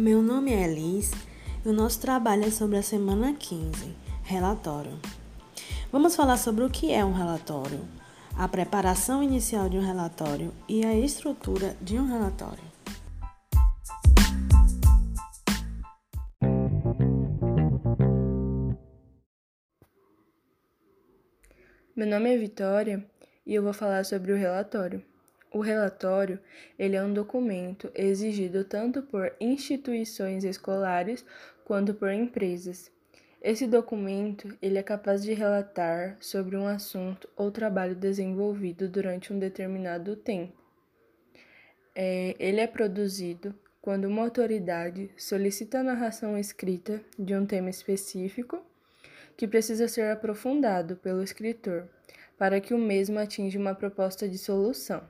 Meu nome é Elis e o nosso trabalho é sobre a semana 15, relatório. Vamos falar sobre o que é um relatório, a preparação inicial de um relatório e a estrutura de um relatório. Meu nome é Vitória e eu vou falar sobre o relatório. O relatório, ele é um documento exigido tanto por instituições escolares quanto por empresas. Esse documento, ele é capaz de relatar sobre um assunto ou trabalho desenvolvido durante um determinado tempo. É, ele é produzido quando uma autoridade solicita a narração escrita de um tema específico que precisa ser aprofundado pelo escritor para que o mesmo atinja uma proposta de solução.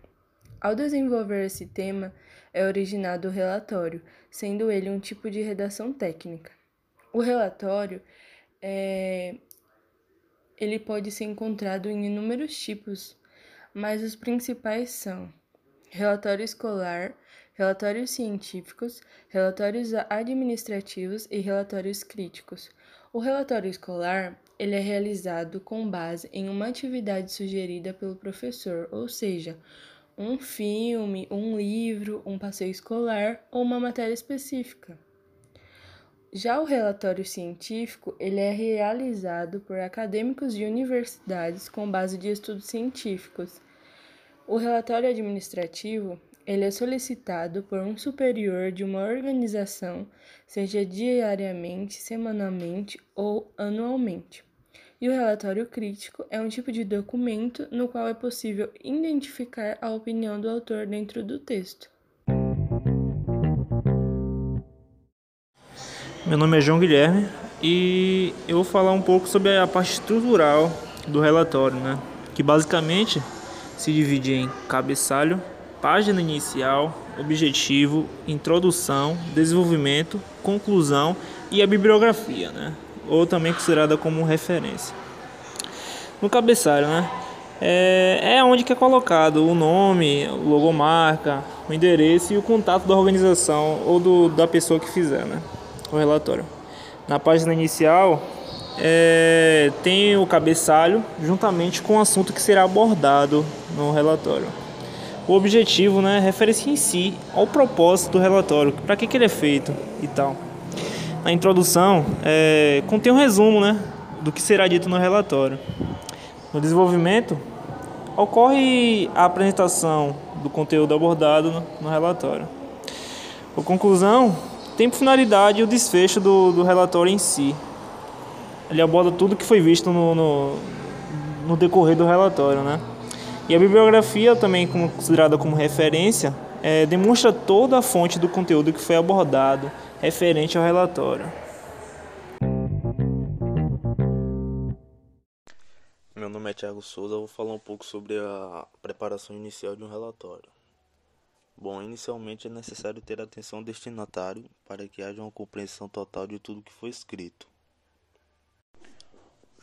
Ao desenvolver esse tema, é originado o relatório, sendo ele um tipo de redação técnica. O relatório é, ele pode ser encontrado em inúmeros tipos, mas os principais são relatório escolar, relatórios científicos, relatórios administrativos e relatórios críticos. O relatório escolar ele é realizado com base em uma atividade sugerida pelo professor, ou seja, um filme, um livro, um passeio escolar ou uma matéria específica. Já o relatório científico, ele é realizado por acadêmicos de universidades com base de estudos científicos. O relatório administrativo, ele é solicitado por um superior de uma organização, seja diariamente, semanalmente ou anualmente. E o relatório crítico é um tipo de documento no qual é possível identificar a opinião do autor dentro do texto. Meu nome é João Guilherme e eu vou falar um pouco sobre a parte estrutural do relatório, né? Que basicamente se divide em cabeçalho, página inicial, objetivo, introdução, desenvolvimento, conclusão e a bibliografia, né? Ou também considerada como referência. No cabeçalho, né? É, é onde que é colocado o nome, o logomarca, o endereço e o contato da organização ou do, da pessoa que fizer, né? O relatório. Na página inicial é, tem o cabeçalho juntamente com o assunto que será abordado no relatório. O objetivo, né, refere-se em si ao propósito do relatório, para que, que ele é feito e tal a introdução é, contém um resumo né, do que será dito no relatório. No desenvolvimento, ocorre a apresentação do conteúdo abordado no, no relatório. A conclusão tem por finalidade o desfecho do, do relatório em si. Ele aborda tudo que foi visto no, no, no decorrer do relatório. Né? E a bibliografia, também considerada como referência, é, demonstra toda a fonte do conteúdo que foi abordado referente ao relatório. Meu nome é Thiago Souza, vou falar um pouco sobre a preparação inicial de um relatório. Bom, inicialmente é necessário ter atenção ao destinatário para que haja uma compreensão total de tudo que foi escrito.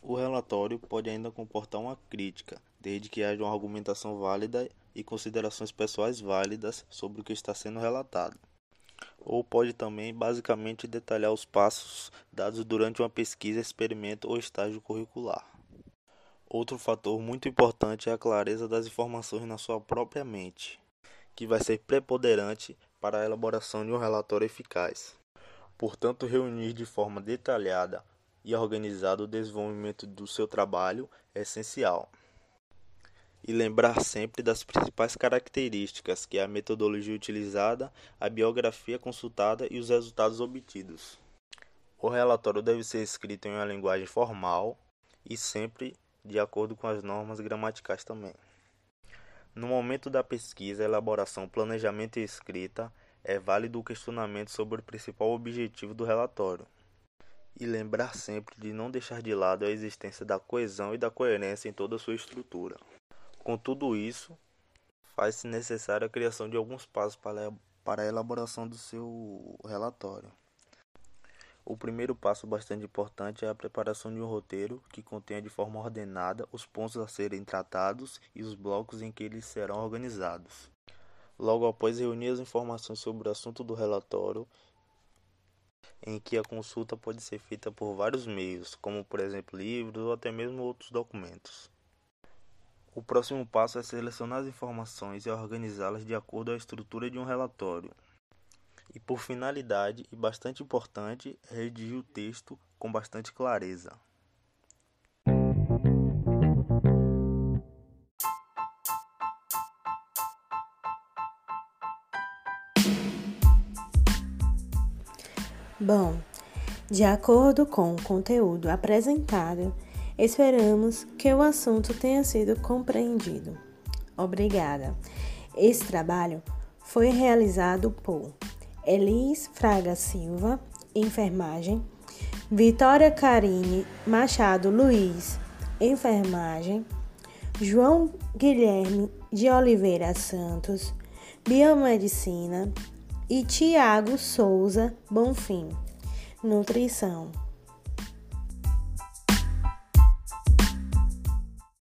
O relatório pode ainda comportar uma crítica, desde que haja uma argumentação válida e considerações pessoais válidas sobre o que está sendo relatado ou pode também basicamente detalhar os passos dados durante uma pesquisa, experimento ou estágio curricular. Outro fator muito importante é a clareza das informações na sua própria mente, que vai ser preponderante para a elaboração de um relatório eficaz. Portanto, reunir de forma detalhada e organizada o desenvolvimento do seu trabalho é essencial e lembrar sempre das principais características, que é a metodologia utilizada, a biografia consultada e os resultados obtidos. O relatório deve ser escrito em uma linguagem formal e sempre de acordo com as normas gramaticais também. No momento da pesquisa, elaboração, planejamento e escrita, é válido o questionamento sobre o principal objetivo do relatório. E lembrar sempre de não deixar de lado a existência da coesão e da coerência em toda a sua estrutura. Com tudo isso, faz-se necessária a criação de alguns passos para, para a elaboração do seu relatório. O primeiro passo bastante importante é a preparação de um roteiro que contenha de forma ordenada os pontos a serem tratados e os blocos em que eles serão organizados. Logo após reunir as informações sobre o assunto do relatório, em que a consulta pode ser feita por vários meios, como por exemplo livros ou até mesmo outros documentos. O próximo passo é selecionar as informações e organizá-las de acordo a estrutura de um relatório. E por finalidade, e bastante importante, redigir o texto com bastante clareza. Bom, de acordo com o conteúdo apresentado, esperamos que o assunto tenha sido compreendido. Obrigada. Esse trabalho foi realizado por Elis Fraga Silva, enfermagem, Vitória Carine Machado Luiz, enfermagem, João Guilherme de Oliveira Santos, biomedicina, e Tiago Souza Bonfim, nutrição.